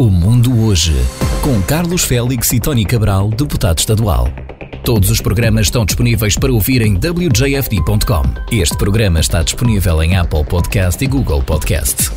O Mundo Hoje, com Carlos Félix e Tony Cabral, deputado estadual. Todos os programas estão disponíveis para ouvir em wjfd.com. Este programa está disponível em Apple Podcast e Google Podcast.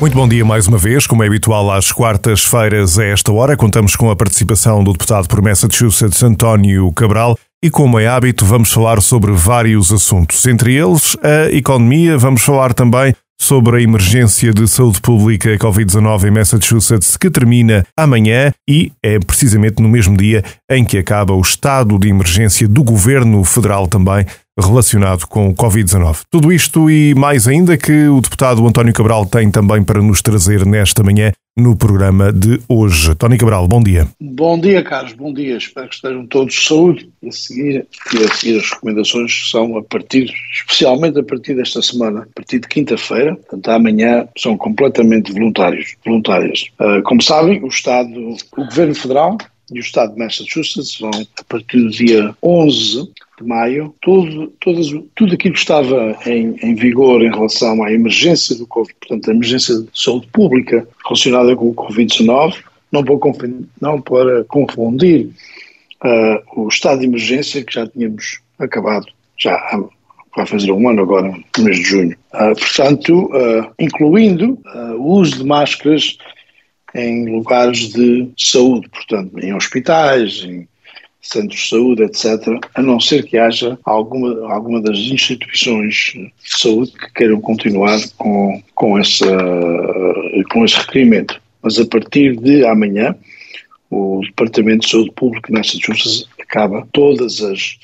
Muito bom dia mais uma vez. Como é habitual às quartas-feiras a esta hora, contamos com a participação do deputado por Massachusetts António Cabral e como é hábito vamos falar sobre vários assuntos, entre eles a economia, vamos falar também sobre a emergência de saúde pública Covid-19 em Massachusetts que termina amanhã e é precisamente no mesmo dia em que acaba o estado de emergência do governo federal também relacionado com o Covid-19. Tudo isto e mais ainda que o deputado António Cabral tem também para nos trazer nesta manhã no programa de hoje. Tony Cabral, bom dia. Bom dia, Carlos, bom dia. Espero que estejam todos de saúde. A seguir, e a seguir as recomendações são a partir, especialmente a partir desta semana, a partir de quinta-feira, portanto amanhã, são completamente voluntários, voluntárias. Uh, como sabem, o Estado, o Governo Federal e o Estado de Massachusetts vão, a partir do dia 11 de maio, tudo, tudo aquilo que estava em, em, vigor em relação à emergência do Covid, portanto, a emergência de saúde pública relacionada com o Covid-19, não, não para confundir uh, o estado de emergência que já tínhamos acabado, já vai fazer um ano agora, no mês de junho. Uh, portanto, uh, incluindo o uso de máscaras em lugares de saúde, portanto, em hospitais, em centros de saúde, etc., a não ser que haja alguma, alguma das instituições de saúde que queiram continuar com, com, essa, com esse requerimento. Mas a partir de amanhã, o Departamento de Saúde Pública de Massachusetts acaba todas as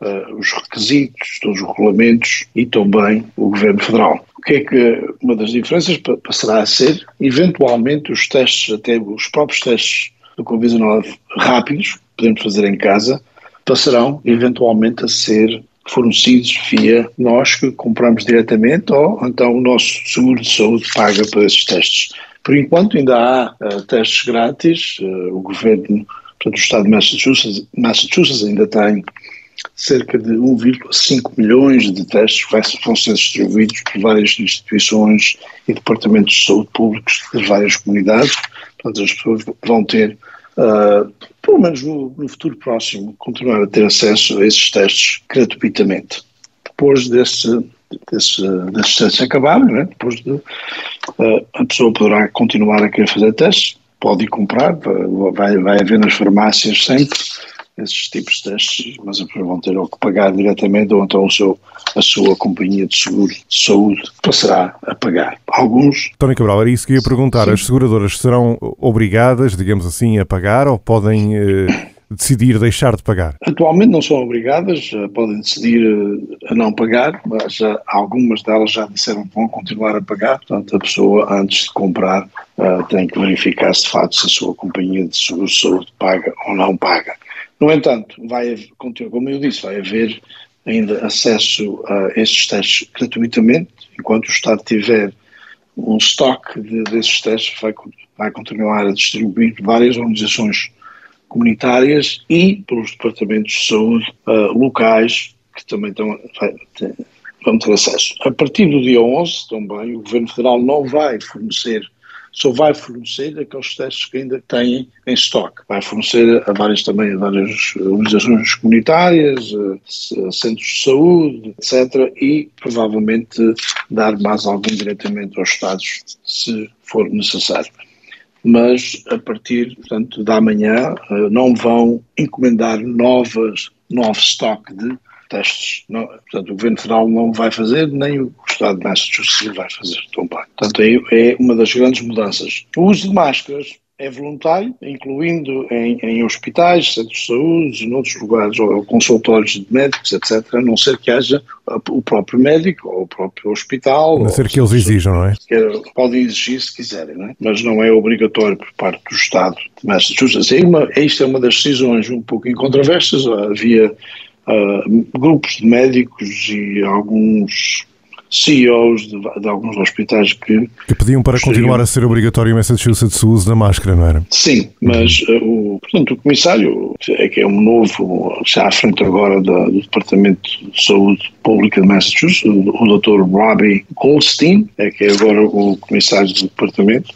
uh, os requisitos, todos os regulamentos e também o Governo Federal. O que é que uma das diferenças passará a ser, eventualmente, os testes, até os próprios testes do Covid-19 rápidos, podemos fazer em casa, passarão eventualmente a ser fornecidos via nós que compramos diretamente ou então o nosso seguro de saúde paga para esses testes. Por enquanto ainda há uh, testes grátis, uh, o governo, portanto o Estado de Massachusetts, Massachusetts ainda tem cerca de 1,5 milhões de testes vão ser distribuídos por várias instituições e departamentos de saúde públicos de várias comunidades. Portanto, as pessoas vão ter, uh, pelo menos no, no, futuro próximo, continuar a ter acesso a esses testes gratuitamente. Depois desse, desse, desses testes acabarem, né? depois de, uh, a pessoa poderá continuar a querer fazer testes, pode ir comprar, vai, vai haver nas farmácias sempre esses tipos de testes, mas vão ter ou que pagar diretamente ou então o seu, a sua companhia de seguro de saúde passará a pagar. Alguns. Tony Cabral, era isso que eu ia perguntar. Sim. As seguradoras serão obrigadas, digamos assim, a pagar ou podem. Eh, decidir deixar de pagar? Atualmente não são obrigadas, eh, podem decidir eh, a não pagar, mas algumas delas já disseram que vão continuar a pagar. Portanto, a pessoa, antes de comprar, tem que verificar se de facto se a sua companhia de seguro de saúde paga ou não paga. No entanto, vai, como eu disse, vai haver ainda acesso a esses testes gratuitamente, enquanto o Estado tiver um estoque de, desses testes, vai, vai continuar a distribuir várias organizações comunitárias e pelos departamentos de saúde uh, locais que também estão, vai, vão ter acesso. A partir do dia 11, também, o Governo Federal não vai fornecer só vai fornecer aqueles testes que ainda têm em estoque. Vai fornecer a várias também a várias organizações comunitárias, centros de saúde, etc. E provavelmente dar mais algum diretamente aos Estados, se for necessário mas a partir portanto, da manhã eh, não vão encomendar novas, novo estoque de testes. Não, portanto, o Governo Federal não vai fazer, nem o Estado de Massachusetts vai fazer também. Portanto, é, é uma das grandes mudanças. O uso de máscaras é voluntário, incluindo em, em, hospitais, centros de saúde, em outros lugares, ou consultórios de médicos, etc., a não ser que haja o próprio médico ou o próprio hospital. A não ser que eles exijam, não é? Podem exigir se quiserem, não é? mas não é obrigatório por parte do Estado de Massachusetts. É uma, isto é uma das decisões um pouco incontroversas. Havia uh, grupos de médicos e alguns CEOs de, de, alguns hospitais que... Que pediam para continuar a ser obrigatório em Massachusetts o uso da máscara, não era? Sim, mas uh, o, portanto, o comissário, é que é um novo, está à frente agora da, do Departamento de Saúde Pública de Massachusetts, o, o Dr. Robbie Goldstein, é que é agora o comissário do departamento,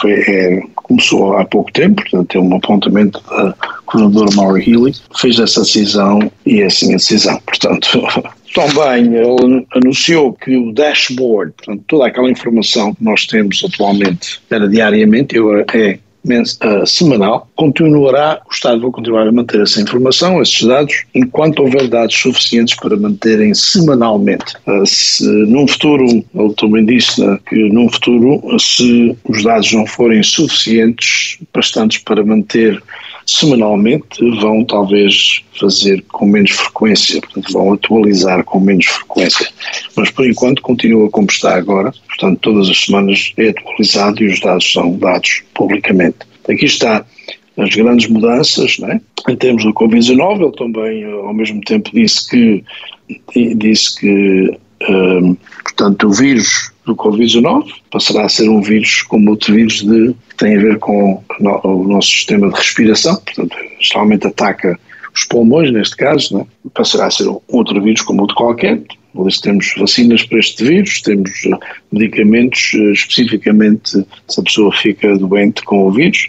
foi, é começou há pouco tempo, portanto é um apontamento da governadora Maura Healy, fez essa decisão e é assim a decisão. Portanto, também ele anunciou que o dashboard, portanto toda aquela informação que nós temos atualmente era diariamente, é uh, semanal, continuará, o Estado vai continuar a manter essa informação, esses dados, enquanto houver dados suficientes para manterem semanalmente. Uh, se num futuro, ele também disse né, que num futuro, se os dados não forem suficientes, bastantes para manter semanalmente, vão talvez fazer com menos frequência, portanto vão atualizar com menos frequência. Mas por enquanto continua como está agora, portanto todas as semanas é atualizado e os dados são dados publicamente. Aqui está as grandes mudanças, né? em termos do Covid-19, ele também ao mesmo tempo disse que, disse que um, portanto o vírus do Covid-19 passará a ser um vírus como outro vírus de, que tem a ver com o nosso sistema de respiração, portanto, geralmente ataca os pulmões, neste caso, né? passará a ser um outro vírus como outro qualquer. Temos vacinas para este vírus, temos eh, medicamentos eh, especificamente se a pessoa fica doente com o vírus.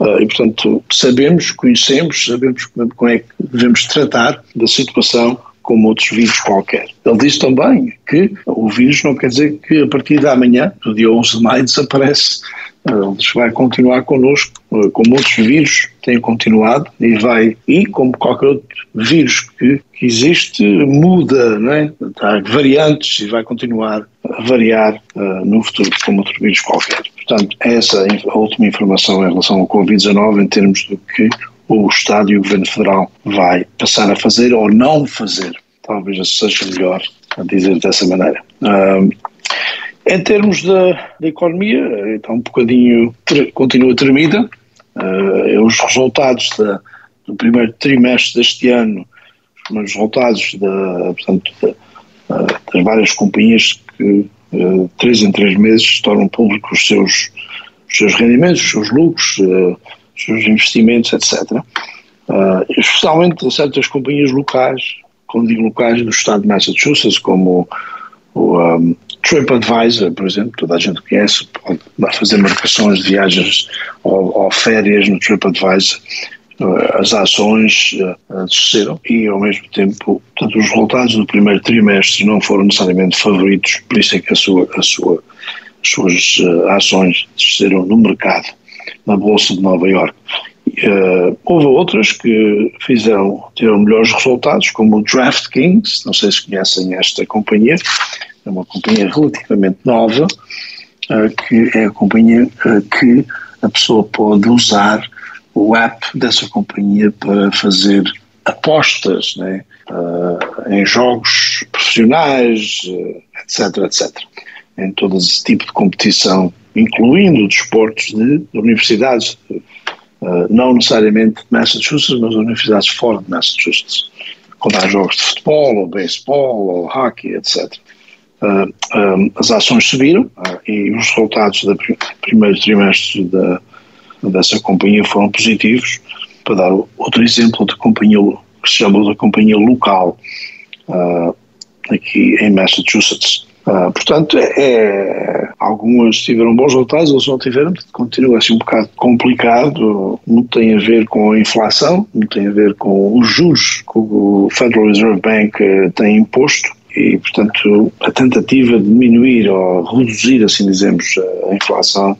Uh, e, portanto, sabemos, conhecemos, sabemos como é que devemos tratar da situação como outros vírus qualquer. Ele disse também que o vírus não quer dizer que a partir de amanhã, do dia 11 de maio, desaparece. Ele vai continuar connosco, como outros vírus têm continuado e vai, e como qualquer outro vírus que, que existe, muda, não é? Há variantes e vai continuar a variar uh, no futuro, como outro vírus qualquer. Portanto, essa é a última informação em relação ao Covid-19 em termos do que o Estado e o Governo Federal vai passar a fazer ou não fazer. Talvez seja melhor dizer dessa maneira. Um, em termos da, da, economia, está um bocadinho, continua tremida. Uh, os resultados da, do primeiro trimestre deste ano, os resultados da, portanto, da, uh, das várias companhias que uh, três em três meses tornam públicos os seus, os seus rendimentos, os seus lucros, os seus investimentos, etc. Uh, especialmente certas companhias locais, quando digo locais, do estado de Massachusetts, como o um, TripAdvisor, por exemplo, toda a gente conhece, pode fazer marcações de viagens ou, ou férias no TripAdvisor. Uh, as ações uh, desceram e, ao mesmo tempo, portanto, os resultados do primeiro trimestre não foram necessariamente favoritos, por isso é que a sua, a sua, as suas ações desceram no mercado na Bolsa de Nova York. Uh, houve outras que fizeram, tiveram melhores resultados, como o DraftKings, não sei se conhecem esta companhia, é uma companhia relativamente nova, uh, que é a companhia uh, que a pessoa pode usar o app dessa companhia para fazer apostas né, em jogos profissionais, etc, etc, em todo esse tipo de competição incluindo desportos de, de universidades, uh, não necessariamente de Massachusetts, mas universidades fora de Massachusetts, quando há jogos de futebol, ou beisebol, ou hockey, etc. Uh, um, as ações subiram e os resultados do primeiro trimestre da, dessa companhia foram positivos. Para dar outro exemplo de companhia que se chama da companhia local aqui em Massachusetts, Uh, portanto, é, é, algumas tiveram bons resultados, outras não tiveram, continua assim um bocado complicado, não tem a ver com a inflação, não tem a ver com os juros que o Federal Reserve Bank uh, tem imposto e, portanto, a tentativa de diminuir ou reduzir, assim dizemos, a inflação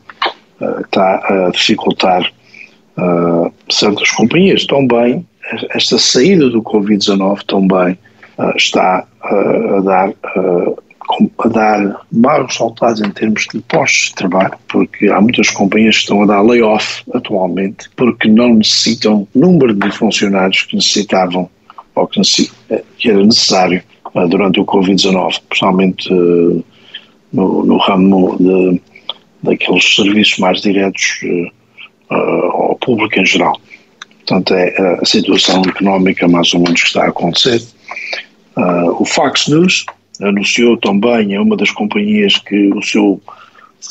uh, está a dificultar certas companhias. Também, esta saída do Covid-19 também está a dar a dar maus resultados em termos de postos de trabalho, porque há muitas companhias que estão a dar layoff atualmente porque não necessitam número de funcionários que necessitavam ou que, que era necessário uh, durante o Covid-19, principalmente uh, no, no, ramo de, daqueles serviços mais diretos uh, ao público em geral. Portanto, é a situação económica mais ou menos que está a acontecer. o Fox News anunciou também, é uma das companhias que o seu,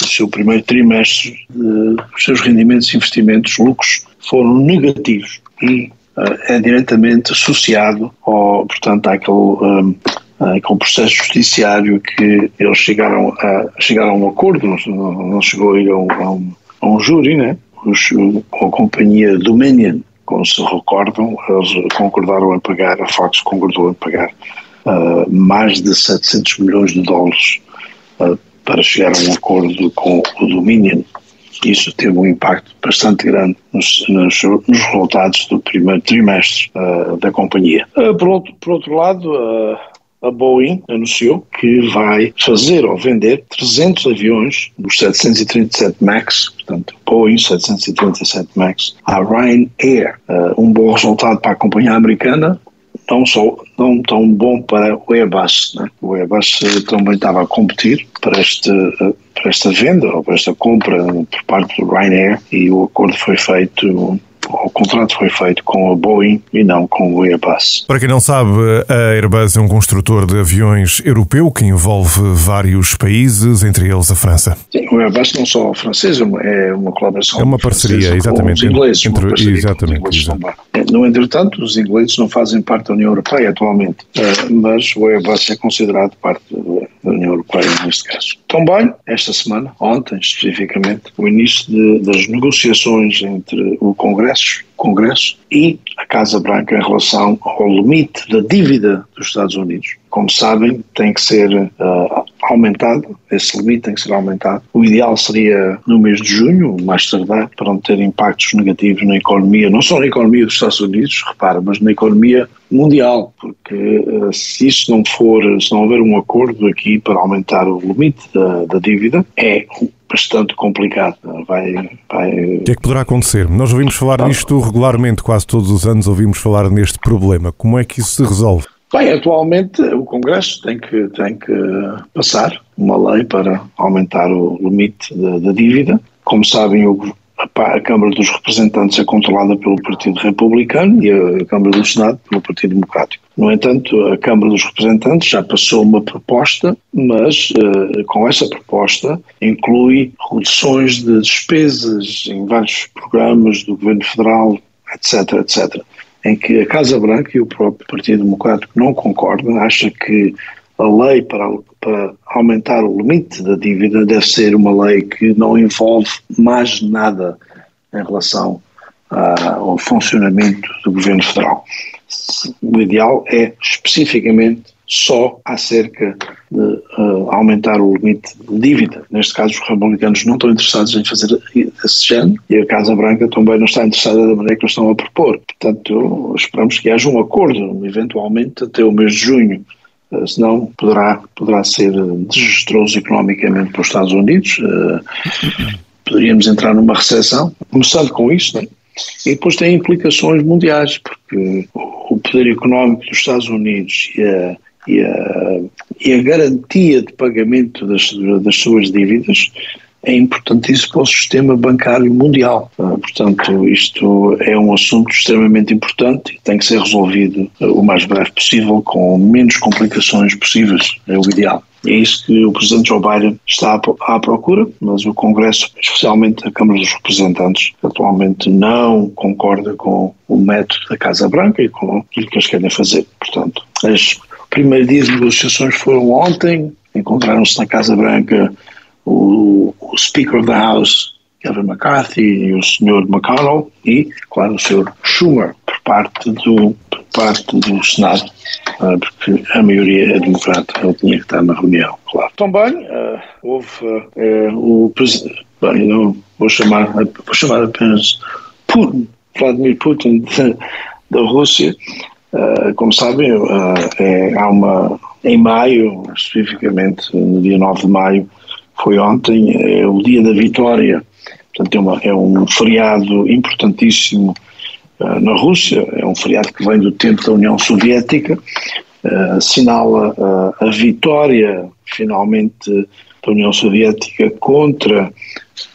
o seu primeiro trimestre, uh, os seus rendimentos investimentos, lucros, foram negativos e uh, é diretamente associado ao, portanto, àquele, um, àquele processo judiciário que eles chegaram a, chegaram a um acordo, não, não chegou a ir a um, a um, a um júri, né? os, a companhia Dominion, como se recordam, eles concordaram em pagar, a Fox concordou em pagar uh, mais de 700 milhões de dólares uh, para chegar a um acordo com o Dominion. Isso teve um impacto bastante grande nos, nos, nos resultados do primeiro trimestre uh, da companhia. por, outro, por outro lado, a Boeing anunciou que vai fazer ou vender 300 aviões dos 737 MAX, portanto, Boeing 737 MAX, à Ryanair. Uh, um bom resultado para a companhia americana, não só não tão bom para o Airbus. Né? O Airbus também estava a competir para, este, uh, para esta venda ou para esta compra por parte do Ryanair e o acordo foi feito o contrato foi feito com a Boeing e não com o Airbus. Para quem não sabe, a Airbus é um construtor de aviões europeu que envolve vários países, entre eles a França. Sim, o Airbus não só francês, é uma é colaboração. É uma parceria, exatamente. Com os ingleses, entre, exatamente. Os ingleses no entretanto, os ingleses não fazem parte da União Europeia atualmente, eh, mas o Airbus é considerado parte da União Europeia neste caso. Também, esta semana, ontem especificamente, o início de, das negociações entre o Congresso, Congresso e a Casa Branca em relação ao limite da dívida dos Estados Unidos. Como sabem, tem que ser uh, aumentado, esse limite tem que ser aumentado. O ideal seria no mês de junho, mais tardar, para não ter impactos negativos na economia, não só na economia dos Estados Unidos, repara, mas na economia mundial, porque uh, se isso não for, se não houver um acordo aqui para aumentar o limite da, da dívida, é bastante complicado. Vai, vai... O que é que poderá acontecer? Nós ouvimos falar nisto regularmente, quase todos os anos ouvimos falar neste problema. Como é que isso se resolve? Bem, atualmente o Congresso tem que, tem que passar uma lei para aumentar o limite da, da dívida. Como sabem, o, a, Câmara dos Representantes é controlada pelo Partido Republicano e a Câmara do Senado pelo Partido Democrático. No entanto, a Câmara dos Representantes já passou uma proposta, mas uh, com essa proposta inclui reduções de despesas em vários programas do Governo Federal, etc, etc em que a Casa Branca e o próprio Partido Democrático não concordam, acha que a lei para, para aumentar o limite da dívida deve ser uma lei que não envolve mais nada em relação ao funcionamento do governo federal. O ideal é especificamente só acerca de uh, aumentar o limite de dívida. Neste caso, os republicanos não estão interessados em fazer esse género e a Casa Branca também não está interessada da maneira que eles estão a propor. Portanto, esperamos que haja um acordo, eventualmente, até o mês de junho. Uh, senão poderá, poderá ser desastroso economicamente para os Estados Unidos. Poderíamos entrar numa recessão, começando com isso, né? E depois tem implicações mundiais, porque o poder económico dos Estados Unidos e a e a, e a garantia de pagamento das, das suas dívidas é importantíssimo para o sistema bancário mundial. Ah, portanto, isto é um assunto extremamente importante e tem que ser resolvido ah, o mais breve possível, com menos complicações possíveis, é o ideal. É isso que o Presidente Joe Biden está à procura, mas o Congresso, especialmente a Câmara dos Representantes, atualmente não concorda com o método da Casa Branca e com aquilo que eles querem fazer. Portanto, as primeiro dia de negociações foram ontem, encontraram-se na Casa Branca o, o, Speaker of the House, Kevin McCarthy, e o Sr. McConnell, e, claro, o Sr. Schumer, por parte do, por parte do Senado, porque a maioria é democrata, ele tinha que estar na reunião, claro. Também uh, houve uh, o presidente, bem, não vou chamar, vou chamar apenas Putin, Vladimir Putin da Rússia, Uh, como sabem, uh, é, há uma, em maio, especificamente no dia 9 de maio, foi ontem, é o dia da vitória. Portanto, é, uma, é um feriado importantíssimo uh, na Rússia, é um feriado que vem do tempo da União Soviética, assinala a vitória, finalmente, da União Soviética contra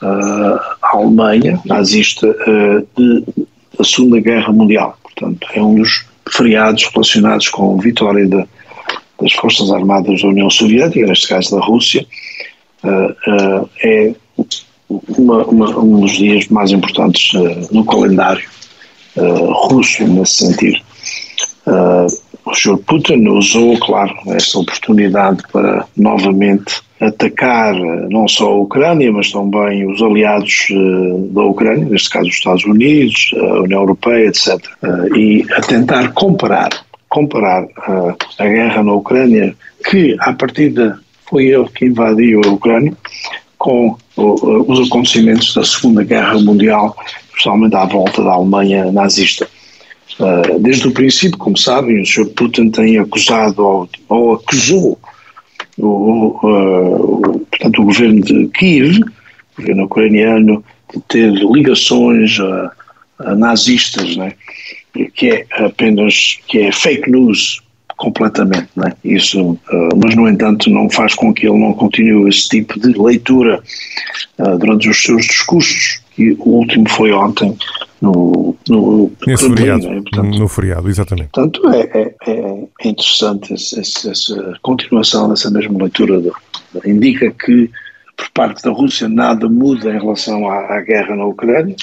a Alemanha nazista da Segunda Guerra Mundial. Portanto, é um dos feriados relacionados com a vitória de, das Forças Armadas da União Soviética, neste caso da Rússia, uh, uh, é uma, uma, um dos dias mais importantes uh, no calendário russo, nesse sentido. O Sr. Putin usou, claro, esta oportunidade para novamente atacar eh, não só a Ucrânia, mas também os aliados uh, da Ucrânia, neste caso os Estados Unidos, a União Europeia, etc. Uh, e a tentar comparar, comparar a guerra na Ucrânia, que à partida foi ele que invadiu a Ucrânia, com os acontecimentos da Segunda Guerra Mundial, especialmente à volta da Alemanha nazista. Desde o princípio, como sabem, o Sr. Putin tem acusado ou, ou acusou o, o, portanto, o governo de Kiev, o governo ucraniano, de ter ligações a, a nazistas, né? que é apenas que é fake news completamente, né? Isso, uh, mas no entanto não faz com que ele não continue esse tipo de leitura durante os seus discursos. E o último foi ontem no, no, feriado, né? portanto, no feriado, exatamente. Portanto, é, é, é interessante essa, essa, continuação dessa mesma leitura. De, indica que, por parte da Rússia, nada muda em relação à, à guerra na Ucrânia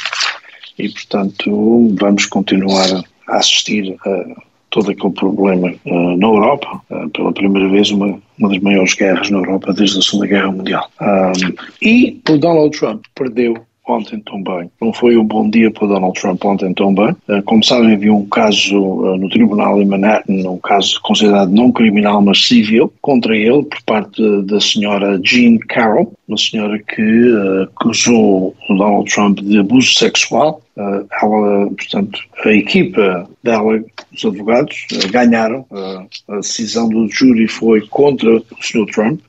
e, portanto, vamos continuar a assistir a todo aquele problema uh, na Europa, uh, pela primeira vez uma, uma das maiores guerras na Europa desde a Segunda Guerra Mundial. Um, e o Donald Trump perdeu ontem também. Não foi um bom dia para Donald Trump ontem também. Eh, como sabem, havia um caso eh, no tribunal em Manhattan, um caso considerado não criminal, mas civil, contra ele, por parte da senhora Jean Carroll, uma senhora que uh, acusou Donald Trump de abuso sexual. Ela, portanto, a equipa dela, os advogados, ganharam. a decisão do júri foi contra o Sr. Trump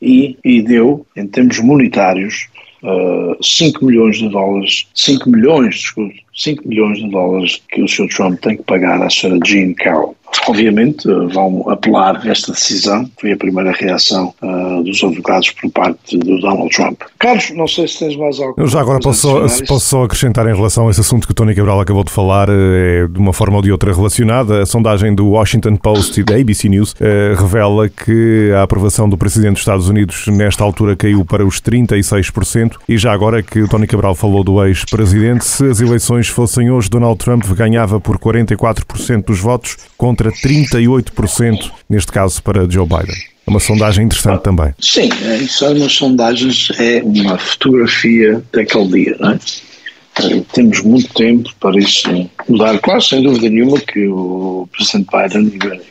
e, e deu, em termos monetários, uh, 5 milhões de dólares, 5 milhões, desculpe, 5 milhões de dólares que o Sr. Trump tem que pagar à Sra. Jean Carroll. Obviamente uh, vão apelar esta decisão, foi a primeira reação uh, dos advogados por parte do Donald Trump. Carlos, não sei se tens mais algo. Eu já agora posso só, posso só acrescentar em relação a esse assunto que o Tony Cabral acabou de falar, é de uma forma ou de outra relacionada. A sondagem do Washington Post e da ABC News uh, revela que a aprovação do Presidente dos Estados Unidos nesta altura caiu para os 36% e já agora que o Tony Cabral falou do ex-presidente, se as eleições fossem hoje, Donald Trump ganhava por 44% dos votos contra 38% neste caso para Joe Biden. É uma sondagem interessante também. Sim, é, isso é sondagens, é uma fotografia daquele dia, não é? Eh, temos muito tempo para isso mudar. Claro, sem dúvida nenhuma que o Presidente Biden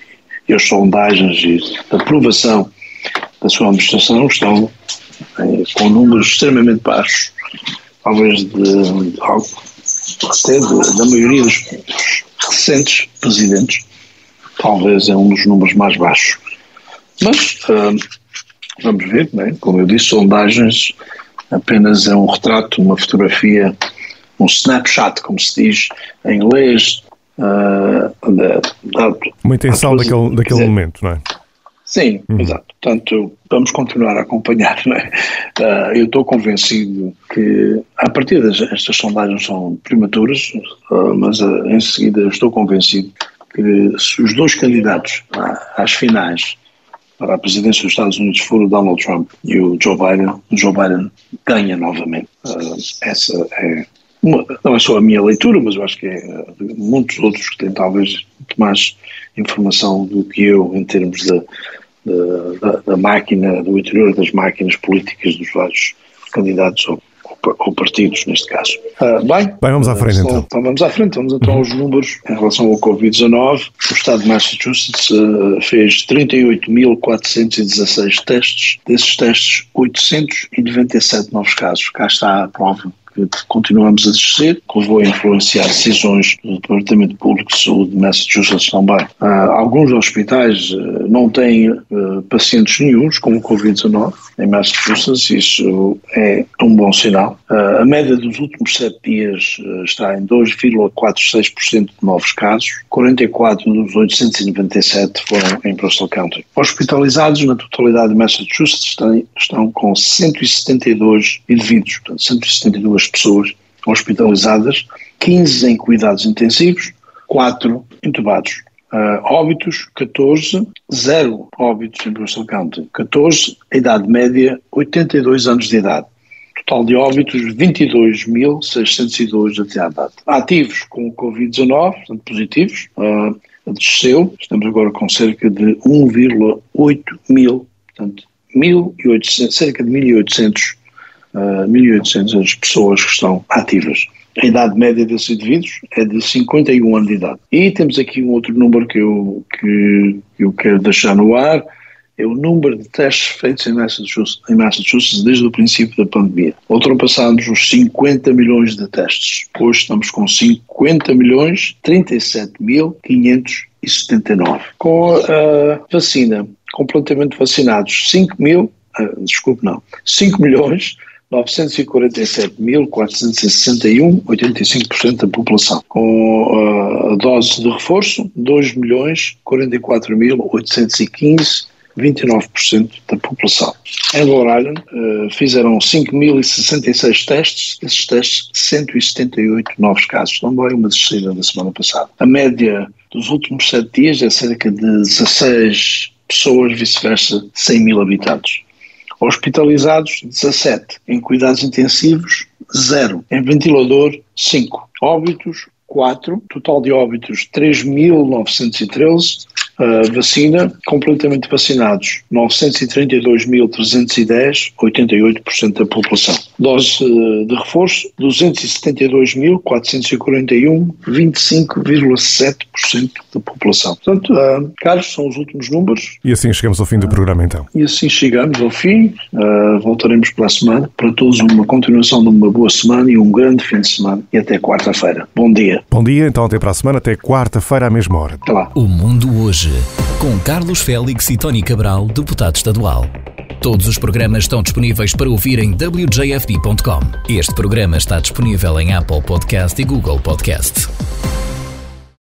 e as sondagens e a aprovação da sua administração estão eh, com números extremamente baixos, talvez de, de até de, da maioria dos, dos recentes presidentes, talvez é um dos números mais baixos. Mas uh, vamos ver, né? como eu disse, sondagens apenas é um retrato, uma fotografia, um snapshot, como se diz em inglês. Uh, da, da, uma intenção daquele, daquele momento, não é? Sim, uhum. exato. Portanto, vamos continuar a acompanhar. É? Uh, eu estou convencido que, a partir destas sondagens são prematuras, uh, mas uh, em seguida estou convencido que se os dois candidatos às finais para a presidência dos Estados Unidos for o Donald Trump e o Joe Biden, o Joe Biden ganha novamente. essa é uma, não é só a minha leitura, mas eu acho que é muitos outros que têm talvez muito mais informação do que eu em termos da, da, da máquina, do interior das máquinas políticas dos vários candidatos ou, ou partidos, neste caso. Uh, bem, bem, vamos à frente então. então. Vamos à frente, vamos então aos números em relação ao Covid-19. O estado de Massachusetts uh, fez 38.416 testes, desses testes 897 novos casos. Cá está a prova que continuamos a descer, que levou a influenciar decisões do Departamento Público de Saúde de Massachusetts também. Uh, alguns hospitais uh, não têm uh, pacientes nenhums com o Covid-19 em Massachusetts, isso é um bom sinal. a média dos últimos sete dias está em 2,46% de novos casos, 44 dos 897 foram em Bristol County. Hospitalizados na totalidade de Massachusetts estão, estão com 172 indivíduos, portanto 172 pessoas hospitalizadas, 15 em cuidados intensivos, 4 entubados. Uh, óbitos, 14, 0 óbitos em Bristol County, 14, a idade média, 82 anos de idade. Total de óbitos, 22.602 até à data. Ativos com o Covid-19, portanto positivos, uh, desceu, estamos agora com cerca de 1,8 mil, portanto, 1.800, cerca de 1.800 uh, 1.800 pessoas que estão ativas. A idade média desses indivíduos é de 51 anos de idade. E temos aqui um outro número que eu, que eu quero deixar no ar, é o número de testes feitos em Massachusetts, em Massachusetts desde o princípio da pandemia. Ultrapassamos os 50 milhões de testes. Hoje estamos com 50 milhões 37.579. Com a vacina completamente vacinados, 5 mil, uh, desculpe não, 5 milhões 947.461, 85% da população. Com uh, a dose de reforço, 2 milhões 44.815, 29% da população. Em Island uh, fizeram 5.066 testes, desses testes 178 novos casos, também uma descida da semana passada. A média dos últimos 7 dias é cerca de 16 pessoas, vice-versa, 100 mil habitantes. Hospitalizados, 17. Em cuidados intensivos, 0. Em ventilador, 5. Óbitos, 4. Total de óbitos, 3.913 uh, vacina, completamente vacinados, 932.310, 88% da população. Dose uh, de reforço, 272.441, 25,7% da população. Portanto, uh, Carlos, são os últimos números. E assim chegamos ao fim do programa, então. E assim chegamos ao fim. Uh, voltaremos para a semana. Para todos, uma continuação de uma boa semana e um grande fim de semana. E até quarta-feira. Bom dia. Bom dia, então até para a semana, até quarta-feira à mesma hora. Até lá. O Mundo Hoje com Carlos Félix e Tony Cabral, deputado estadual. Todos os programas estão disponíveis para ouvir em wjfd.com. Este programa está disponível em Apple Podcast e Google Podcast.